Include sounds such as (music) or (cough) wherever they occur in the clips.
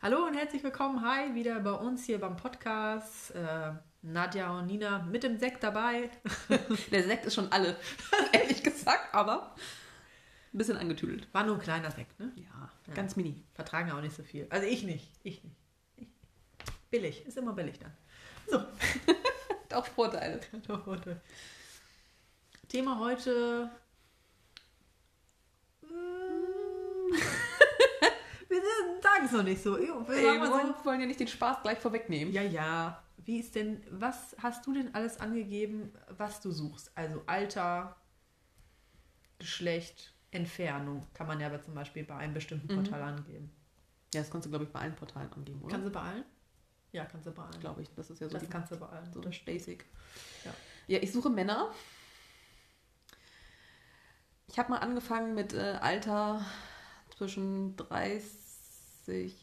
Hallo und herzlich willkommen. Hi, wieder bei uns hier beim Podcast. Äh, Nadja und Nina mit dem Sekt dabei. (laughs) Der Sekt ist schon alle, (laughs) ehrlich gesagt, aber ein bisschen angetüdelt. War nur ein kleiner Sekt, ne? Ja, Ja. ganz mini. Vertragen auch nicht so viel. Also ich nicht. Ich nicht. Ich. Billig. Ist immer billig dann. So. (laughs) Auch Vorteile. Doch, warte. Thema heute. Sagen es noch nicht so. Wir Ey, sagen wir so. wollen, wollen ja nicht den Spaß gleich vorwegnehmen. Ja, ja. Wie ist denn, was hast du denn alles angegeben, was du suchst? Also Alter, Geschlecht, Entfernung. Kann man ja aber zum Beispiel bei einem bestimmten Mhm. Portal angeben. Ja, das kannst du, glaube ich, bei allen Portalen angeben, oder? Kannst du bei allen? Ja, kannst du bei allen. glaube ich. Das ist ja so, das die, kannst du bei allen. so das Basic. Ja. ja, ich suche Männer. Ich habe mal angefangen mit äh, Alter zwischen 30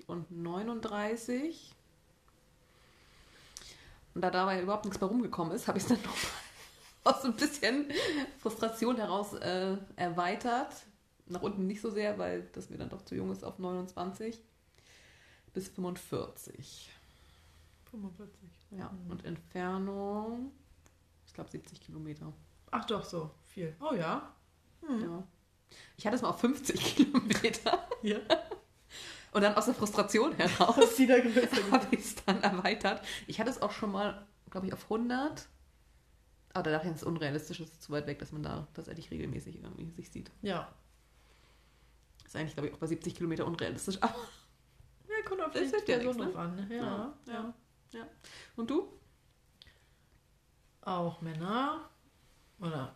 und 39. Und da dabei überhaupt nichts mehr rumgekommen ist, habe ich es dann (laughs) noch aus ein bisschen Frustration heraus äh, erweitert. Nach unten nicht so sehr, weil das mir dann doch zu jung ist auf 29 bis 45. 45. Ja, Mhm. und Entfernung, ich glaube 70 Kilometer. Ach doch, so viel. Oh ja. Hm. Ja. Ich hatte es mal auf 50 (laughs) Kilometer. Ja. Und dann aus der Frustration (laughs) heraus habe ich es dann erweitert. Ich hatte es auch schon mal, glaube ich, auf 100. Aber da dachte ich, das ist unrealistisch, das ist zu weit weg, dass man da tatsächlich regelmäßig irgendwie sich sieht. Ja. Ist eigentlich, glaube ich, auch bei 70 Kilometer unrealistisch. (laughs) Aber, Ja, kommt auf Das die ja Person ne? drauf an. ne? Ja, Ja, ja. und du? Auch Männer. Oder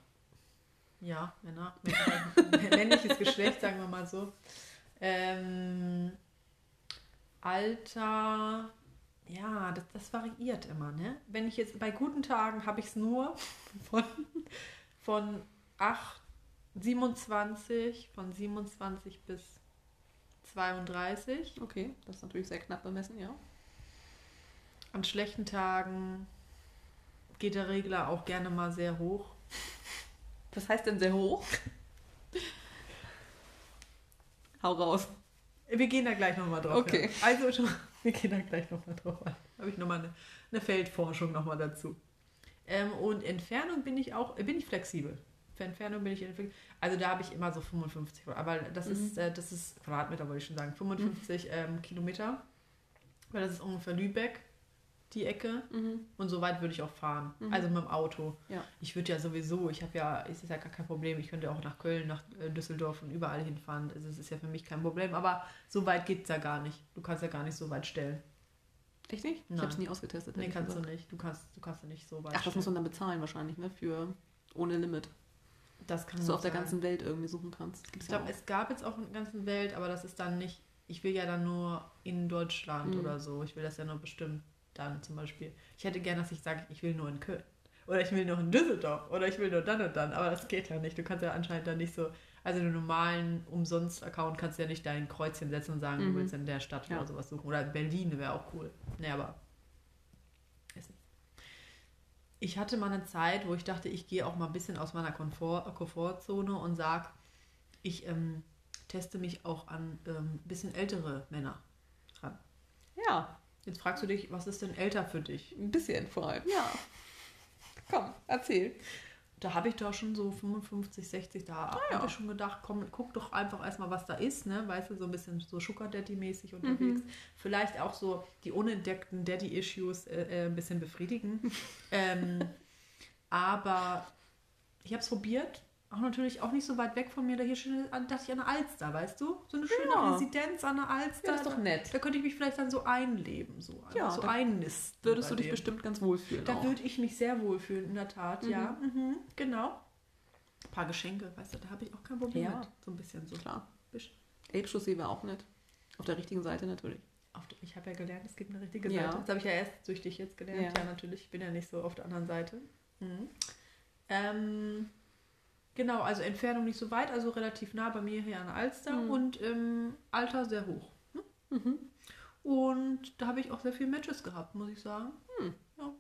ja, Männer. (laughs) Männliches Geschlecht, sagen wir mal so. Ähm, Alter. Ja, das, das variiert immer, ne? Wenn ich jetzt bei guten Tagen habe ich es nur (laughs) von, von 8, 27, von 27 bis 32. Okay, das ist natürlich sehr knapp bemessen, ja. An schlechten Tagen geht der Regler auch gerne mal sehr hoch. Was heißt denn sehr hoch? Hau raus. Wir gehen da gleich nochmal drauf. Okay. Ja. Also schon, (laughs) wir gehen da gleich nochmal drauf ein. Habe ich nochmal eine, eine Feldforschung nochmal dazu. Ähm, und Entfernung bin ich auch, bin ich flexibel. Für Entfernung bin ich flexibel. Also da habe ich immer so 55, aber das Mhm. ist, äh, das ist Quadratmeter, wollte ich schon sagen, 55 ähm, Kilometer. Weil das ist ungefähr Lübeck, die Ecke. Mhm. Und so weit würde ich auch fahren. Mhm. Also mit dem Auto. Ja. Ich würde ja sowieso, ich habe ja, es ist ja gar kein Problem. Ich könnte auch nach Köln, nach äh, Düsseldorf und überall hinfahren. Also es ist ja für mich kein Problem. Aber so weit geht es ja gar nicht. Du kannst ja gar nicht so weit stellen. Echt nicht? Ich Nein. habe es nie ausgetestet. Nee, kannst du gesagt. nicht. Du kannst, du kannst ja nicht so weit Ach, das muss man dann bezahlen wahrscheinlich, ne? Für ohne Limit. Das kann Dass du auf der sein. ganzen Welt irgendwie suchen kannst. Ich glaube, ja es gab jetzt auch in der ganzen Welt, aber das ist dann nicht. Ich will ja dann nur in Deutschland Mhm. oder so. Ich will das ja nur bestimmt dann zum Beispiel. Ich hätte gern, dass ich sage, ich will nur in Köln. Oder ich will nur in Düsseldorf. Oder ich will nur dann und dann. Aber das geht ja nicht. Du kannst ja anscheinend dann nicht so. Also einen normalen Umsonst-Account kannst du ja nicht dein Kreuzchen setzen und sagen, Mhm. du willst in der Stadt Ja. oder sowas suchen. Oder Berlin wäre auch cool. Nee, aber. Ich hatte mal eine Zeit, wo ich dachte, ich gehe auch mal ein bisschen aus meiner Komfort Komfortzone und sage, ich ähm, teste mich auch an ähm, ein bisschen ältere Männer ran. Ja, Jetzt fragst du dich, was ist denn älter für dich? ein bisschen vor allem. Ja. Komm, erzähl. Da habe ich doch schon so 55, 60, da Ah, ja. habe ich schon gedacht, komm, guck doch einfach erstmal, was da ist, ne? Weißt du, so ein bisschen so Sugar Daddy-mäßig unterwegs. Vielleicht auch so die unentdeckten Daddy-Issues äh, äh, ein bisschen befriedigen. (laughs) ähm, aber ich habe es probiert. Auch natürlich auch nicht so weit weg von mir. Da hier schön, dachte ich an der Alster, weißt du? So eine schöne Ja. Residenz an der Alster. Ja, das ist doch nett. Da könnte ich mich vielleicht dann so einleben, so, Ja, einfach so da einnisten. Würdest du dich dem. bestimmt ganz wohlfühlen. Da auch. würde ich mich sehr wohlfühlen, in der Tat, Mhm. ja. Mhm, genau. Ein paar Geschenke, weißt du, da habe ich auch kein Problem Ja. mit. So ein bisschen so. Klar. Bisch. Elbchaussee wäre auch nett. Auf der richtigen Seite natürlich. Der, ich habe ja gelernt, es gibt eine richtige Ja. Seite. Das habe ich ja erst durch dich jetzt gelernt. Ja, Ja. natürlich. Ich bin ja nicht so auf der anderen Seite. Mhm. Ähm, genau, also Entfernung nicht so weit, also relativ nah bei mir hier an der Alster Mhm. und ähm, Alter sehr hoch. Ne? Mhm. Und da habe ich auch sehr viele Matches gehabt, muss ich sagen. Hm. Ja.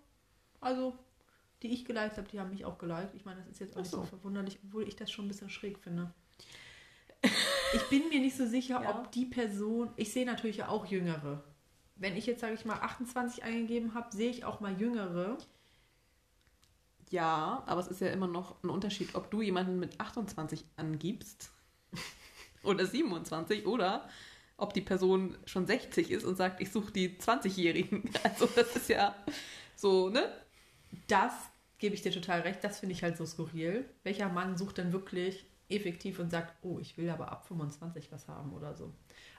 Also, die ich geliked habe, die haben mich auch geliked. Ich meine, das ist jetzt auch nicht so verwunderlich, obwohl ich das schon ein bisschen schräg finde. (laughs) ich bin mir nicht so sicher, Ja. ob die Person, ich sehe natürlich auch Jüngere. Wenn ich jetzt, sage ich mal, 28 eingegeben habe, sehe ich auch mal Jüngere. Ja, aber es ist ja immer noch ein Unterschied, ob du jemanden mit 28 angibst (laughs) oder 27 oder ob die Person schon 60 ist und sagt, ich suche die 20-Jährigen. (laughs) Also das ist ja so, ne? Das gebe ich dir total recht, das finde ich halt so skurril. Welcher Mann sucht denn wirklich effektiv und sagt, oh, ich will aber ab 25 was haben oder so.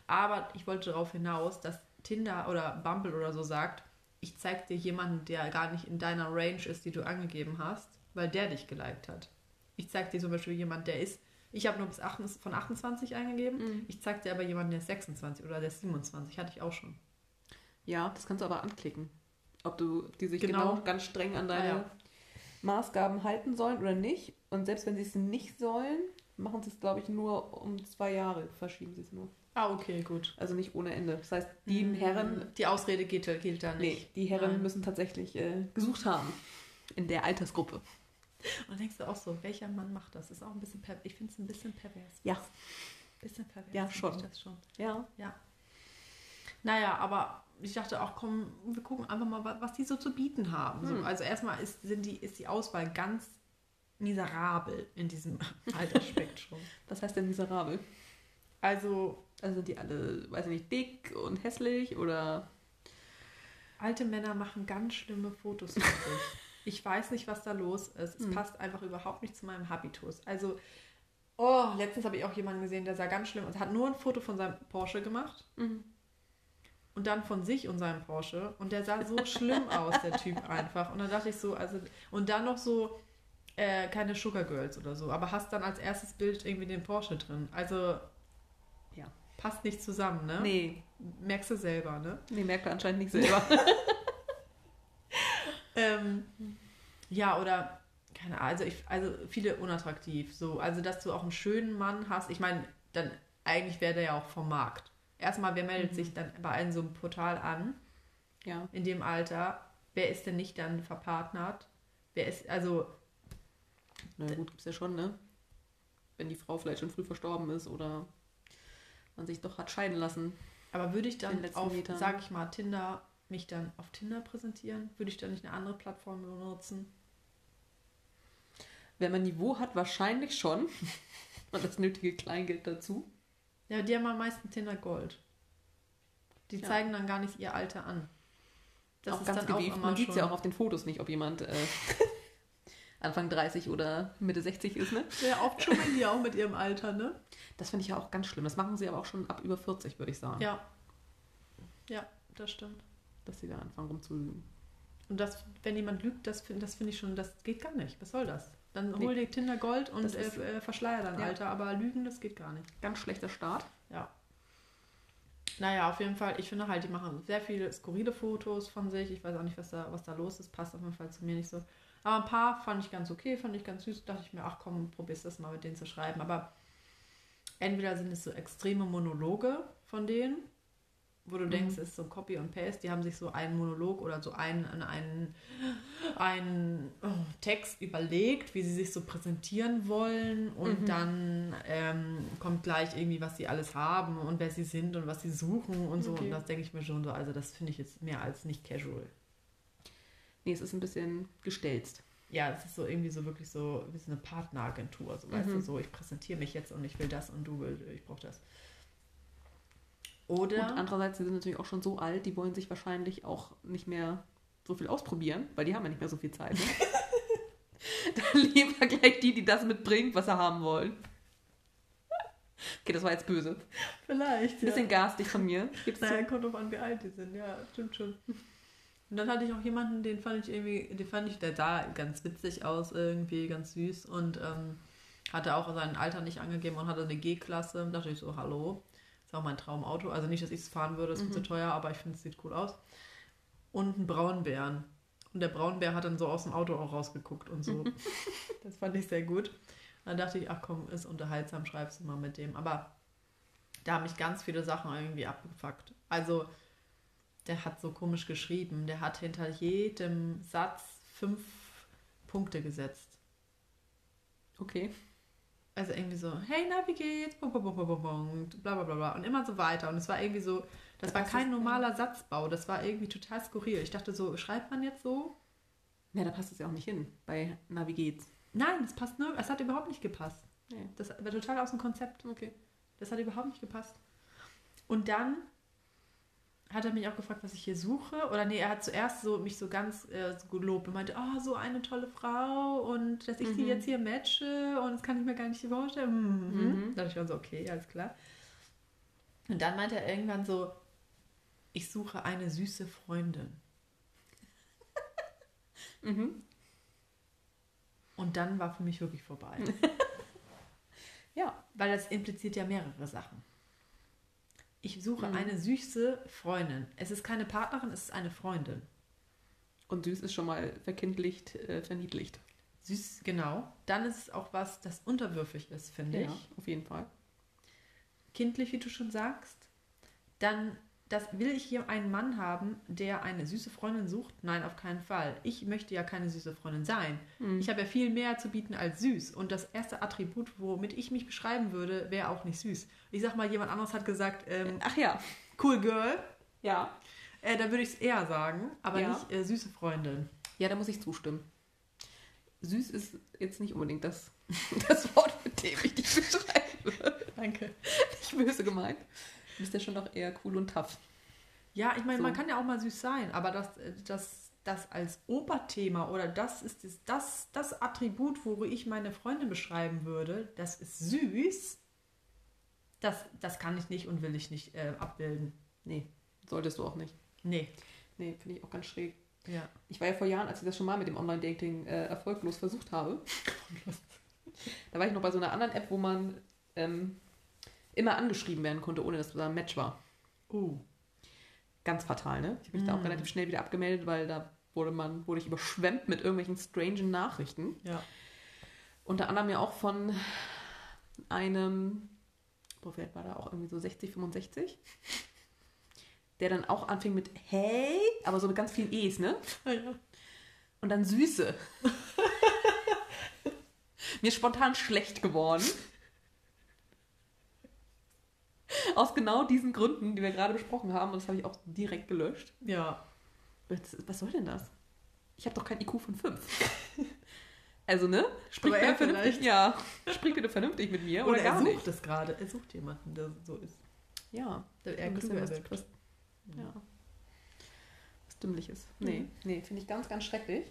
Aber ich wollte darauf hinaus, dass Tinder oder Bumble oder so sagt, ich zeig dir jemanden, der gar nicht in deiner Range ist, die du angegeben hast, weil der dich geliked hat. Ich zeig dir zum Beispiel jemanden, der ist, ich habe nur bis 28, von 28 eingegeben, Mhm. ich zeig dir aber jemanden, der ist 26 oder der ist 27, hatte ich auch schon. Ja, das kannst du aber anklicken. Ob du die sich Genau. genau, ganz streng an deine Ah, ja. Maßgaben halten sollen oder nicht. Und selbst wenn sie es nicht sollen, machen sie es, glaube ich, nur um zwei Jahre, verschieben sie es nur. Ah, okay, gut. Also nicht ohne Ende. Das heißt, die Mhm. Herren, Die Ausrede gilt, gilt da nee, nicht. die Herren Nein. müssen tatsächlich äh, gesucht haben. In der Altersgruppe. Und denkst du auch so, welcher Mann macht das? Ist auch ein bisschen per ich finde es ein bisschen pervers. Ja. Bisschen pervers. Ja, schon. Schon. Ja. Naja, aber ich dachte auch, komm, wir gucken einfach mal, wa- was die so zu bieten haben. So, Hm. also erstmal ist, sind die, ist die Auswahl ganz miserabel in diesem (laughs) Altersspektrum. Was heißt denn miserabel? Also Also sind die alle, weiß ich nicht, dick und hässlich oder. alte Männer machen ganz schlimme Fotos von sich. (laughs) Ich weiß nicht, was da los ist. Es Hm. passt einfach überhaupt nicht zu meinem Habitus. Also, oh, letztens habe ich auch jemanden gesehen, der sah ganz schlimm aus. Hat nur ein Foto von seinem Porsche gemacht und dann von sich und seinem Porsche. Und der sah so schlimm aus, der Typ (laughs) einfach. Und dann dachte ich so, also, und dann noch so, äh, keine Sugar Girls oder so. Aber hast dann als erstes Bild irgendwie den Porsche drin. Also. Passt nicht zusammen, ne? Nee, Merkst du selber, ne? nee, merkt er anscheinend nicht selber. (laughs) (laughs) Ähm, ja, oder keine Ahnung, also, ich, also viele unattraktiv. So, also dass du auch einen schönen Mann hast. Ich meine, dann eigentlich wäre der ja auch vom Markt. Erstmal, wer meldet Mhm. sich dann bei einem so einem Portal an ja. in dem Alter? Wer ist denn nicht dann verpartnert? Wer ist, also, Na gut, gibt's ja schon, ne? Wenn die Frau vielleicht schon früh verstorben ist oder man sich doch hat scheiden lassen. aber würde ich dann auf, Metern. sag ich mal, Tinder, mich dann auf Tinder präsentieren? Würde ich dann nicht eine andere Plattform benutzen? Wenn man Niveau hat, wahrscheinlich schon. (laughs) Und das nötige Kleingeld dazu. Ja, die haben am meisten Tinder Gold. Die Ja. zeigen dann gar nicht ihr Alter an. Das auch ist ganz dann gewieft. auch Man sieht ja auch auf den Fotos nicht, ob jemand äh, (laughs) Anfang 30 oder Mitte 60 ist, ne? Ja, oft schummeln die auch mit ihrem Alter, ne? Das finde ich ja auch ganz schlimm. Das machen sie aber auch schon ab über 40, würde ich sagen. Ja. Ja, das stimmt. Dass sie da anfangen rumzulügen. Und das, wenn jemand lügt, das finde das find ich schon, das geht gar nicht. Was soll das? Dann Nee. hol dir Tinder Gold und äh, äh, verschleier dein Ja. Alter, aber lügen, das geht gar nicht. Ganz schlechter Start. Ja. Naja, auf jeden Fall, ich finde halt, die machen sehr viele skurrile Fotos von sich. Ich weiß auch nicht, was da, was da los ist. Passt auf jeden Fall zu mir nicht so. Aber ein paar fand ich ganz okay, fand ich ganz süß. Dachte ich mir, ach komm, probierst das mal mit denen zu schreiben. Aber entweder sind es so extreme Monologe von denen, wo du Mhm. denkst, es ist so Copy und Paste. Die haben sich so einen Monolog oder so einen, einen, einen oh, Text überlegt, wie sie sich so präsentieren wollen. Und Mhm. dann ähm, kommt gleich irgendwie, was sie alles haben und wer sie sind und was sie suchen und so. Okay. Und das denke ich mir schon so. Also, das finde ich jetzt mehr als nicht casual. Nee, es ist ein bisschen gestelzt. Ja, es ist so irgendwie so wirklich so wie so eine Partneragentur. So, weißt Mhm. du, so ich präsentiere mich jetzt und ich will das und du willst, ich brauche das. Oder Und andererseits, sie sind natürlich auch schon so alt, die wollen sich wahrscheinlich auch nicht mehr so viel ausprobieren, weil die haben ja nicht mehr so viel Zeit. Ne? (laughs) Dann lieber gleich die, die das mitbringt, was sie haben wollen. Okay, das war jetzt böse. vielleicht. Ein bisschen garstig von mir. Gibt's Naja, kommt drauf an, wie alt die sind. Ja, stimmt schon. Und dann hatte ich auch jemanden, den fand ich irgendwie, den fand ich, der sah ganz witzig aus, irgendwie ganz süß und ähm, hatte auch sein Alter nicht angegeben und hatte eine G-Klasse. Da dachte ich so, hallo, ist auch mein Traumauto. Also nicht, dass ich es fahren würde, ist Mhm. zu teuer, aber ich finde, es sieht cool aus. Und einen Braunbären. Und der Braunbär hat dann so aus dem Auto auch rausgeguckt und so. (laughs) das fand ich sehr gut. Dann dachte ich, ach komm, ist unterhaltsam, schreibst du mal mit dem. Aber da haben mich ganz viele Sachen irgendwie abgefuckt. Also, der hat so komisch geschrieben. Der hat hinter jedem Satz fünf Punkte gesetzt. Okay. also irgendwie so, hey, na, wie geht's? Bum, bum, bum, bum, bum, bla bla bla bla. Und immer so weiter. Und es war irgendwie so, das war Das kein ist- normaler Satzbau. Das war irgendwie total skurril. Ich dachte so, schreibt man jetzt so? Ja, da passt es ja auch nicht hin. Bei Na, wie geht's? Nein, das passt nur, es hat überhaupt nicht gepasst. Nee. Das war total aus dem Konzept. Okay. Das hat überhaupt nicht gepasst. Und dann hat er mich auch gefragt, was ich hier suche. Oder nee, er hat zuerst so mich so ganz äh, so gelobt und meinte, oh, so eine tolle Frau und dass ich sie Mhm. jetzt hier matche und das kann ich mir gar nicht vorstellen. Mhm. Mhm. Da dachte ich dann so, okay, alles klar. Und dann meinte er irgendwann so, ich suche eine süße Freundin. (laughs) Mhm. Und dann war für mich wirklich vorbei. (laughs) Ja. Weil das impliziert ja mehrere Sachen. Ich suche Mhm. eine süße Freundin. Es ist keine Partnerin, es ist eine Freundin. Und süß ist schon mal verkindlicht, äh, verniedlicht. Süß, genau. Dann ist es auch was, das unterwürfig ist, finde Ja, ich. auf jeden Fall. Kindlich, wie du schon sagst. Dann, das will ich hier einen Mann haben, der eine süße Freundin sucht? Nein, auf keinen Fall. Ich möchte ja keine süße Freundin sein. Mhm. Ich habe ja viel mehr zu bieten als süß. Und das erste Attribut, womit ich mich beschreiben würde, wäre auch nicht süß. Ich sag mal, jemand anderes hat gesagt, ähm, Ach ja. cool Girl. Ja. Äh, da würde ich es eher sagen, aber Ja. nicht äh, süße Freundin. Ja, da muss ich zustimmen. Süß ist jetzt nicht unbedingt das, (laughs) das Wort, mit dem ich dich beschreibe. Danke. Nicht böse gemeint. Du bist ja schon noch eher cool und tough. Ja, ich meine, So. man kann ja auch mal süß sein, aber das, äh, das, das als Oberthema oder das ist das, das, das Attribut, wo ich meine Freundin beschreiben würde, das ist süß, das, das kann ich nicht und will ich nicht äh, abbilden. Nee, solltest du auch nicht. Nee. Nee, finde ich auch ganz schräg. Ja. Ich war ja vor Jahren, als ich das schon mal mit dem Online-Dating äh, erfolglos versucht habe. (laughs) da war ich noch bei so einer anderen App, wo man ähm, immer angeschrieben werden konnte, ohne dass da ein Match war. Uh. Ganz fatal, ne? Ich habe mich da auch Mm. relativ schnell wieder abgemeldet, weil da wurde man, wurde ich überschwemmt mit irgendwelchen strangen Nachrichten. Ja. Unter anderem ja auch von einem, viel alt war da auch irgendwie so 60, 65, der dann auch anfing mit Hey, aber so mit ganz vielen E's, ne? ja. Und dann Süße. (laughs) Mir ist spontan schlecht geworden. Aus genau diesen Gründen, die wir gerade besprochen haben. Und das habe ich auch direkt gelöscht. Ja. Was, soll denn das? Ich habe doch kein IQ von 5. (laughs) Also, ne? Sprich bitte vernünftig. vielleicht. Ja. Sprich bitte vernünftig mit mir. Oder, Oder er sucht nicht. es gerade. Er sucht jemanden, der so ist. Ja. Der er Ein bisschen was, was, ja. was Dümmliches. Nee, Mhm. nee, finde ich ganz, ganz schrecklich.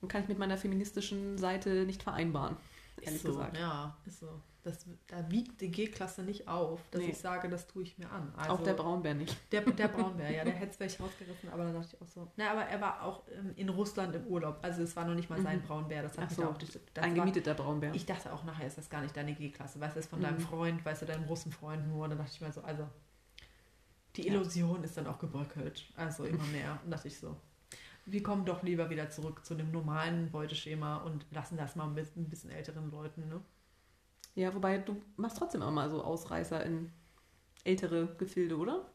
Und kann ich mit meiner feministischen Seite nicht vereinbaren, ehrlich ist so, gesagt. Ja, ist so. Das, da wiegt die G-Klasse nicht auf, dass Nee. ich sage, das tue ich mir an. Also, auch der Braunbär nicht. Der, der (laughs) Braunbär, ja, der hätte es vielleicht rausgerissen, aber dann dachte ich auch so. Na, aber er war auch ähm, in Russland im Urlaub. Also es war noch nicht mal sein Mhm. Braunbär. Das hat Ach so, auch das Ein war, gemieteter Braunbär. Ich dachte auch nachher ist das gar nicht deine G-Klasse. Weißt du, ist von Mhm. deinem Freund, weißt du, deinem Russenfreund nur. Dann dachte ich mir so, also die Ja. Illusion ist dann auch gebröckelt. Also immer mehr. Und dachte ich so. Wir kommen doch lieber wieder zurück zu dem normalen Beuteschema und lassen das mal mit ein bisschen älteren Leuten, ne? Ja, wobei du machst trotzdem immer mal so Ausreißer in ältere Gefilde, oder?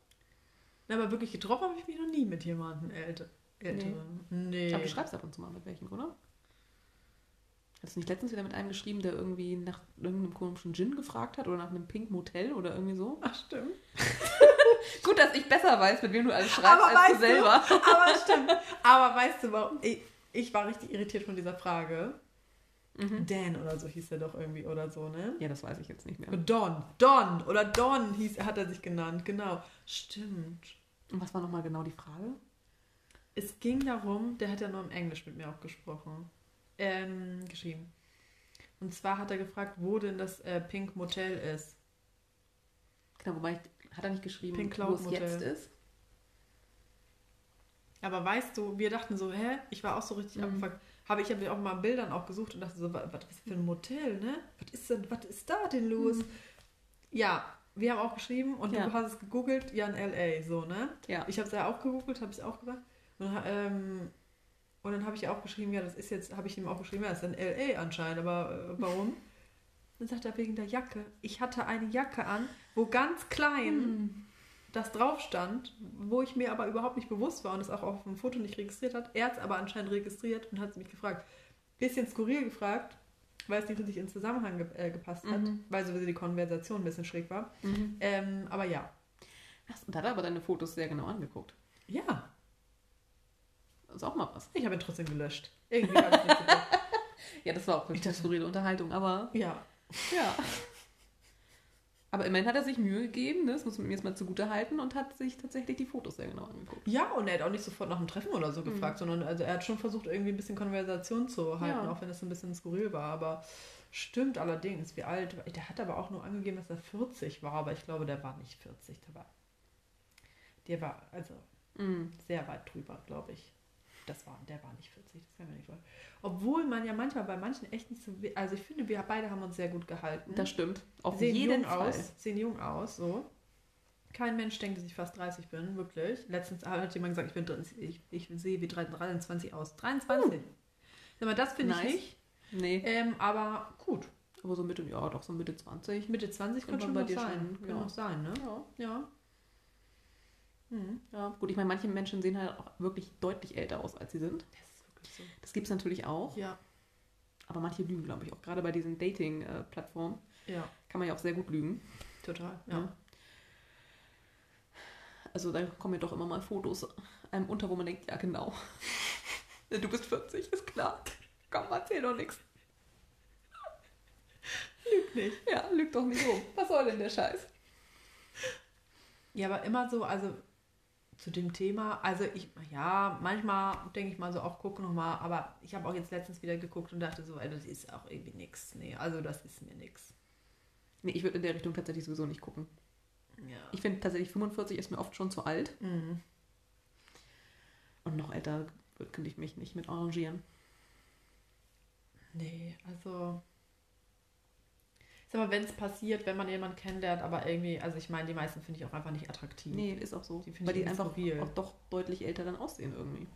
Na, aber wirklich getroffen habe ich mich noch nie mit jemandem älter, älteren. Nee. Aber du schreibst ab und zu mal mit welchen, oder? Hast du nicht letztens wieder mit einem geschrieben, der irgendwie nach irgendeinem komischen Gin gefragt hat oder nach einem Pink Motel oder irgendwie so? Ach, stimmt. (laughs) Gut, dass ich besser weiß, mit wem du alles schreibst, Aber als weißt du selber. Aber stimmt. Aber weißt du, warum? Ich, ich war richtig irritiert von dieser Frage. Mhm. Dan oder so hieß er doch irgendwie oder so, ne? Ja, das weiß ich jetzt nicht mehr. Don. Don oder Don hieß, hat er sich genannt, genau. Stimmt. Und was war nochmal genau die Frage? Es ging darum, der hat ja nur im Englisch mit mir auch gesprochen. Ähm, geschrieben. Und zwar hat er gefragt, wo denn das äh, Pink Motel ist. Genau, wobei, ich, hat er nicht geschrieben, Pink wo es Motel. jetzt ist? Aber weißt du, wir dachten so, hä? Ich war auch so richtig Mhm. abgefuckt. Habe ich habe auch mal Bildern auch gesucht und dachte so, was, was ist für ein Motel, ne? Was ist denn, was ist da denn los? Mhm. Ja, wir haben auch geschrieben und Ja. du hast es gegoogelt, ja in LA, so, ne? Ja. Ich habe es ja auch gegoogelt, habe ich auch gesagt. Und, ähm, und dann habe ich auch geschrieben, ja, das ist jetzt, habe ich ihm auch geschrieben, ja, das ist in LA anscheinend, aber äh, warum? Dann sagt er wegen der Jacke. Ich hatte eine Jacke an, wo ganz klein Hm. Das drauf stand, wo ich mir aber überhaupt nicht bewusst war und es auch auf dem Foto nicht registriert hat. Er hat es aber anscheinend registriert und hat mich gefragt. Bisschen skurril gefragt. weil es nicht richtig in Zusammenhang ge äh, gepasst hat, Mhm. weil sowieso die Konversation ein bisschen schräg war. Mhm. Ähm, aber ja. Ach, und da hat er aber deine Fotos sehr genau angeguckt. Ja, Das ist auch mal was. ich habe ihn trotzdem gelöscht. Irgendwie habe ich nicht. (laughs) Ja, das war auch Ich eine skurrile Unterhaltung, aber Ja. ja. (laughs) Aber immerhin hat er sich Mühe gegeben, ne? das muss man mir jetzt mal zugute halten, und hat sich tatsächlich die Fotos sehr genau angeguckt. Ja, und er hat auch nicht sofort nach dem Treffen oder so Mhm. gefragt, sondern also er hat schon versucht, irgendwie ein bisschen Konversation zu halten, Ja. auch wenn es ein bisschen skurril war. Aber stimmt allerdings, wie alt. Der hat aber auch nur angegeben, dass er 40 war, aber ich glaube, der war nicht 40. Der war, der war also Mhm. sehr weit drüber, glaube ich. Das war, der war nicht 40, das kann man nicht vorstellen. Obwohl man ja manchmal bei manchen echt nicht so. Also ich finde, wir beide haben uns sehr gut gehalten. Das stimmt. Auf sehen jeden jung Fall. aus, sehen jung aus, so. Kein Mensch denkt, dass ich fast 30 bin, wirklich. Letztens hat jemand gesagt, ich, bin, drin- ich, ich sehe wie 23 aus. 23. Sag mal, das finde Nice. ich nicht. Nee, Ähm, aber gut. aber so Mitte, ja, doch so Mitte 20. Mitte 20 Könnte schon bei dir sein. Kann ja. auch sein, ne? Ja. Ja. Mhm. ja, gut, ich meine, manche Menschen sehen halt auch wirklich deutlich älter aus, als sie sind. Das ist wirklich so. Das gibt es natürlich auch. Ja. Aber manche lügen, glaube ich, auch. Gerade bei diesen Dating-Plattformen Ja, kann man ja auch sehr gut lügen. total. Ja. Ja. Also da kommen mir doch immer mal Fotos einem unter, wo man denkt, ja genau. (laughs) Du bist 40, ist klar. Komm, erzähl doch nichts. Lügt nicht. Ja, lüg doch nicht rum. Was soll denn der Scheiß? Ja, aber immer so, also zu dem Thema, also ich, ja, manchmal denke ich mal so, auch gucke nochmal, aber ich habe auch jetzt letztens wieder geguckt und dachte so, ey, das ist auch irgendwie nix. Nee, also das ist mir nix. Nee, ich würde in der Richtung tatsächlich sowieso nicht gucken. Ja. Ich finde tatsächlich 45 ist mir oft schon zu alt. Mhm. Und noch älter könnte ich mich nicht mit arrangieren. Nee, also. Sag mal, wenn es passiert, wenn man jemanden kennenlernt, aber irgendwie, also ich meine, die meisten finde ich auch einfach nicht attraktiv. Nee, ist auch so. Die finde weil ich die einfach skurril. auch doch deutlich älter dann aussehen irgendwie.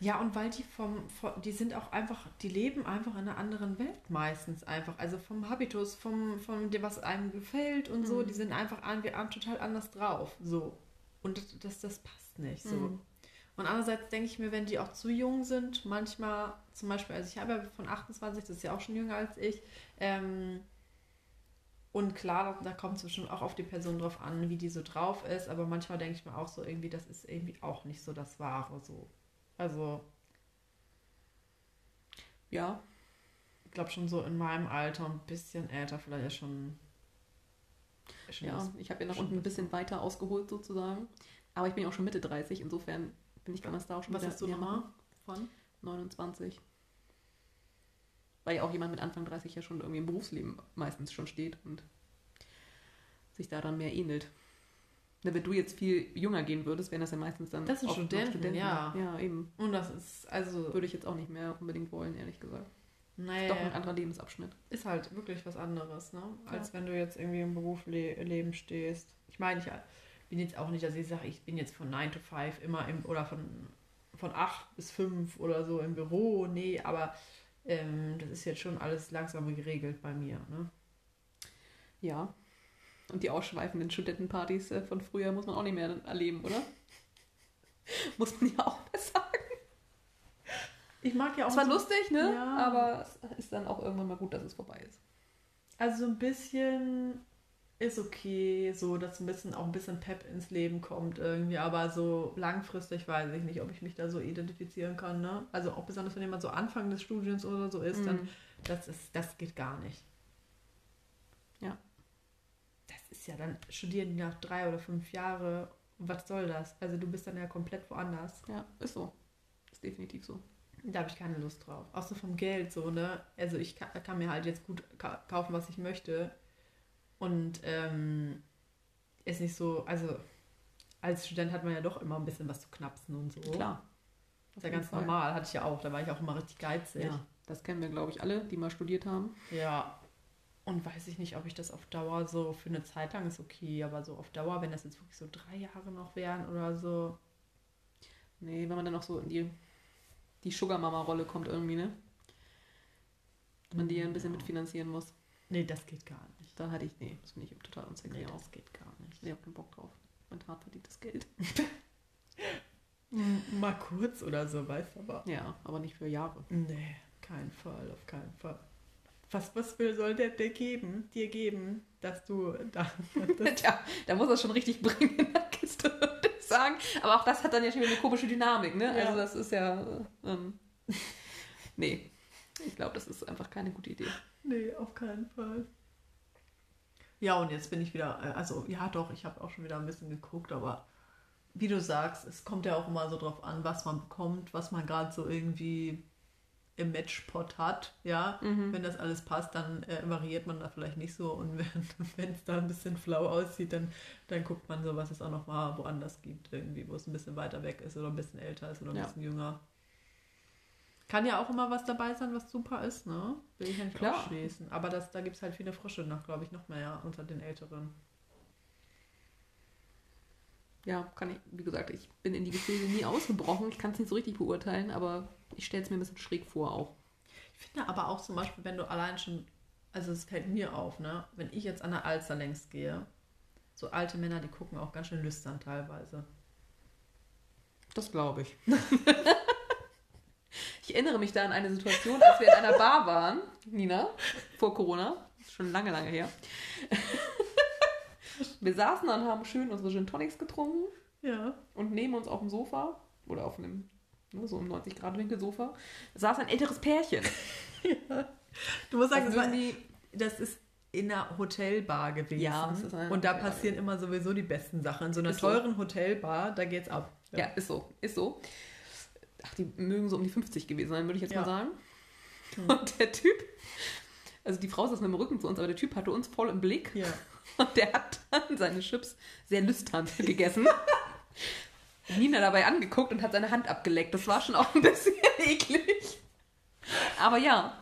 Ja, und weil die vom, vom, die sind auch einfach, die leben einfach in einer anderen Welt meistens einfach. Also vom Habitus, vom, vom dem, was einem gefällt und so, Mhm. die sind einfach total anders drauf. So. Und das, das, das passt nicht. So. Mhm. Und andererseits denke ich mir, wenn die auch zu jung sind, manchmal, zum Beispiel, also ich habe ja von 28, das ist ja auch schon jünger als ich, ähm, und klar, da, kommt es bestimmt auch auf die Person drauf an, wie die so drauf ist, aber manchmal denke ich mir auch so irgendwie, das ist irgendwie auch nicht so das Wahre so. Also, Ja, ich glaube schon so in meinem Alter, ein bisschen älter, vielleicht ja schon. schon ja. das- Ich habe ja schon unten ein bisschen weiter ausgeholt sozusagen. Aber ich bin ja auch schon Mitte 30, insofern bin ich, kann es da auch schon Was wieder hast du nochmal von? 29. Weil ja auch jemand mit Anfang 30 ja schon irgendwie im Berufsleben meistens schon steht und sich da dann mehr ähnelt. Na, wenn du jetzt viel jünger gehen würdest, wären das ja meistens dann Das sind noch Studenten, ja. Ja, eben. Und das ist, also, Würde ich jetzt auch nicht mehr unbedingt wollen, ehrlich gesagt. naja, Doch ein anderer Lebensabschnitt. ist halt wirklich was anderes, ne? Als Ja. wenn du jetzt irgendwie im Berufsleben stehst. Ich meine, ich bin jetzt auch nicht, dass ich sage, ich bin jetzt von 9 to 5 immer im, oder von, von 8 bis 5 oder so im Büro. Nee, aber ähm, das ist jetzt schon alles langsam geregelt bei mir, ne? Ja. Und die ausschweifenden Studentenpartys äh, von früher muss man auch nicht mehr erleben, oder? (laughs) muss man ja auch mal sagen. Ich mag ja auch Es war so, lustig, ne? Ja. Aber es ist dann auch irgendwann mal gut, dass es vorbei ist. also so ein bisschen ist okay, so dass ein bisschen auch ein bisschen Pep ins Leben kommt irgendwie, aber so langfristig weiß ich nicht, ob ich mich da so identifizieren kann, ne? Also auch besonders wenn jemand so Anfang des Studiums oder so ist, dann Mhm. das ist das geht gar nicht. Ja. Das ist ja dann studieren die nach drei oder fünf Jahre. Was soll das? Also du bist dann ja komplett woanders. Ja, ist so. Ist definitiv so. Da habe ich keine Lust drauf. Auch so vom Geld so, ne? Also ich kann, kann mir halt jetzt gut ka kaufen, was ich möchte. Und ähm, ist nicht so, also als Student hat man ja doch immer ein bisschen was zu knapsen und so. Klar. Ist ja ganz normal, hatte ich ja auch. Da war ich auch immer richtig geizig. Ja, das kennen wir, glaube ich, alle, die mal studiert haben. Ja. Und weiß ich nicht, ob ich das auf Dauer so für eine Zeit lang ist okay, aber so auf Dauer, wenn das jetzt wirklich so drei Jahre noch wären oder so. Nee, wenn man dann noch so in die, die Sugar-Mama-Rolle kommt irgendwie, ne? Man die ja ein bisschen mitfinanzieren muss. Nee, das geht gar nicht. Da hatte ich, nee, das finde ich total unsexy Nee, auch. das geht gar nicht. Ich habe keinen Bock drauf. Mein hart verdientes Geld. Mal kurz oder so, weißt du aber. Ja, aber nicht für Jahre. Nee, kein Fall, auf keinen Fall. Was, was will, soll der dir geben, dir geben, dass du da. (laughs) Das Tja, da muss er schon richtig (laughs) bringen in der Kiste, würde ich sagen. Aber auch das hat dann ja schon wieder eine komische Dynamik, ne? Ja. Also das ist ja. Ähm, nee. Ich glaube, das ist einfach keine gute Idee. nee, auf keinen Fall. Ja, und jetzt bin ich wieder, äh, also ja doch, ich habe auch schon wieder ein bisschen geguckt, aber wie du sagst, es kommt ja auch immer so drauf an, was man bekommt, was man gerade so irgendwie im Matchpot hat, ja. Wenn das alles passt, dann äh, variiert man da vielleicht nicht so und (laughs) wenn es da ein bisschen flau aussieht, dann, dann guckt man so, was es auch noch mal woanders gibt, irgendwie, wo es ein bisschen weiter weg ist oder ein bisschen älter ist oder ein Ja. bisschen jünger. Kann ja auch immer was dabei sein, was super ist, ne? Will ich ja nicht Klar. ausschließen. Aber das, da gibt es halt viele Frische noch, glaube ich, noch mehr unter den Älteren. Ja, kann ich, wie gesagt, ich bin in die Gefilde nie ausgebrochen. Ich kann es nicht so richtig beurteilen, aber ich stelle es mir ein bisschen schräg vor auch. Ich finde aber auch zum Beispiel, wenn du allein schon, also es fällt mir auf, ne? Wenn ich jetzt an der Alster längs gehe, so alte Männer, die gucken auch ganz schön lüstern teilweise. Das glaube ich. (laughs) ich erinnere mich da an eine Situation, als wir in einer Bar waren, Nina, vor Corona. Schon lange, lange her. (laughs) Wir saßen dann, haben schön unsere Gin Tonics getrunken Ja. und neben uns auf dem Sofa oder auf einem ne, so im 90-Grad-Winkel-Sofa saß ein älteres Pärchen. (laughs) Du musst sagen, Das das, das ist in einer Hotelbar gewesen. Ja, Und da passieren immer sowieso die besten Sachen. In so einer Ist so. teuren Hotelbar, da geht's ab. Ja. ist so, ist so. Ach, die mögen so um die 50 gewesen sein, würde ich jetzt Ja. mal sagen. Hm. Und der Typ, also die Frau saß mit dem Rücken zu uns, aber der Typ hatte uns voll im Blick. Ja. Und der hat dann seine Chips sehr lüstern (laughs) gegessen. Nina dabei angeguckt und hat seine Hand abgeleckt. Das war schon auch ein bisschen (laughs) eklig. Aber ja,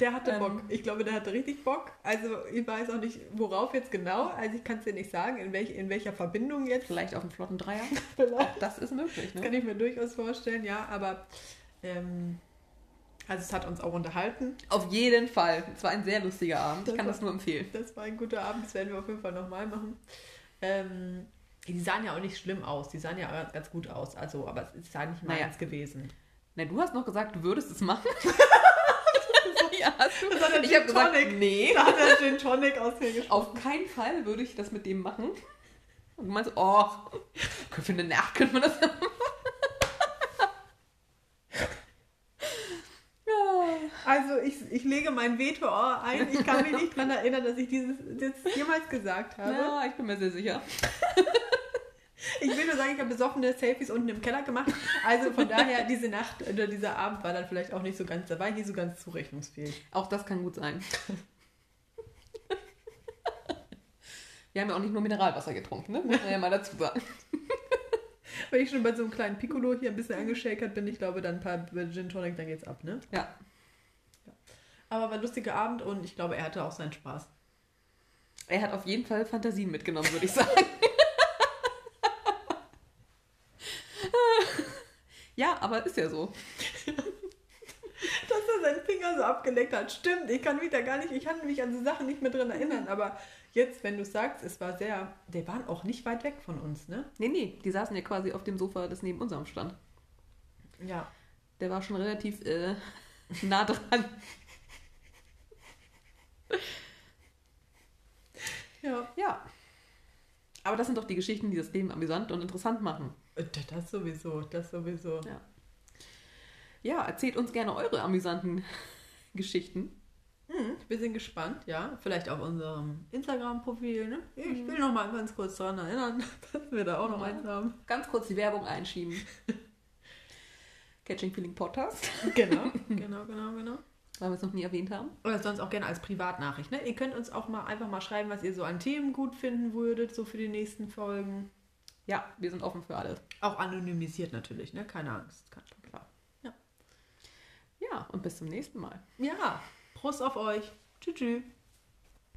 Der hatte Ähm. Bock. Ich glaube, der hatte richtig Bock. Also ich weiß auch nicht, worauf jetzt genau. Also ich kann es dir nicht sagen, in, welch, in welcher Verbindung jetzt. vielleicht auf dem flotten Dreier. (laughs) Vielleicht. Das ist möglich, Kann ne? ich mir durchaus vorstellen, ja. Aber ähm, also es hat uns auch unterhalten. Auf jeden Fall. Es war ein sehr lustiger Abend. Ich Das kann war- das nur empfehlen. Das war ein guter Abend, das werden wir auf jeden Fall nochmal machen. Ähm, die sahen ja auch nicht schlimm aus, die sahen ja ganz gut aus. Also, aber es ist ja nicht meins Naja. gewesen. Na, du hast noch gesagt, du würdest es machen. (laughs) ja, hast du. Das Ich habe gesagt, Tonic. nee. Da hat der Gin Tonic aus mir gesprochen. Auf keinen Fall würde ich das mit dem machen. Und du meinst, oh, für eine Nacht könnte man das machen. Also ich, ich lege mein Veto ein. Ich kann mich nicht daran erinnern, dass ich dieses jetzt jemals gesagt habe. ja, ich bin mir sehr sicher. (laughs) Ich will nur sagen, ich habe besoffene Selfies unten im Keller gemacht. Also von daher, diese Nacht oder dieser Abend war dann vielleicht auch nicht so ganz, da war ich nicht so ganz zurechnungsfähig. Auch das kann gut sein. Wir haben ja auch nicht nur Mineralwasser getrunken, ne? Muss man ja mal dazu sagen. Wenn ich schon bei so einem kleinen Piccolo hier ein bisschen angeschäkert bin, ich glaube, dann ein paar Gin Tonic, dann geht's ab, ne? Ja. Aber war ein lustiger Abend und ich glaube, er hatte auch seinen Spaß. Er hat auf jeden Fall Fantasien mitgenommen, würde ich sagen. (laughs) ja, aber ist ja so. (laughs) Dass er seinen Finger so abgeleckt hat. Stimmt, ich kann mich da gar nicht, ich kann mich an so Sachen nicht mehr dran erinnern. Aber jetzt, wenn du sagst, es war sehr, der waren auch nicht weit weg von uns, ne? Nee, nee, die saßen ja quasi auf dem Sofa, das neben unserem stand. Ja. Der war schon relativ äh, (laughs) nah dran. Ja. Ja. Aber das sind doch die Geschichten, die das Leben amüsant und interessant machen. Äh, Das sowieso, das sowieso. Ja. Ja, erzählt uns gerne eure amüsanten (laughs) Geschichten. Hm, wir sind gespannt, ja. Vielleicht auf unserem Instagram-Profil, ne? Ich will noch mal ganz kurz daran erinnern, (laughs) dass wir da auch noch Ja. eins haben. Ganz kurz die Werbung einschieben. (laughs) Catching Feeling Podcast, Genau, genau, genau, genau. Weil wir es noch nie erwähnt haben. Oder sonst auch gerne als Privatnachricht. Ne? Ihr könnt uns auch mal einfach mal schreiben, was ihr so an Themen gut finden würdet, so für die nächsten Folgen. Ja, wir sind offen für alles. Auch anonymisiert natürlich, ne? Keine Angst. Kein Problem. Klar. Ja, und bis zum nächsten Mal. Ja, Prost auf euch. Tschüss. tschüss.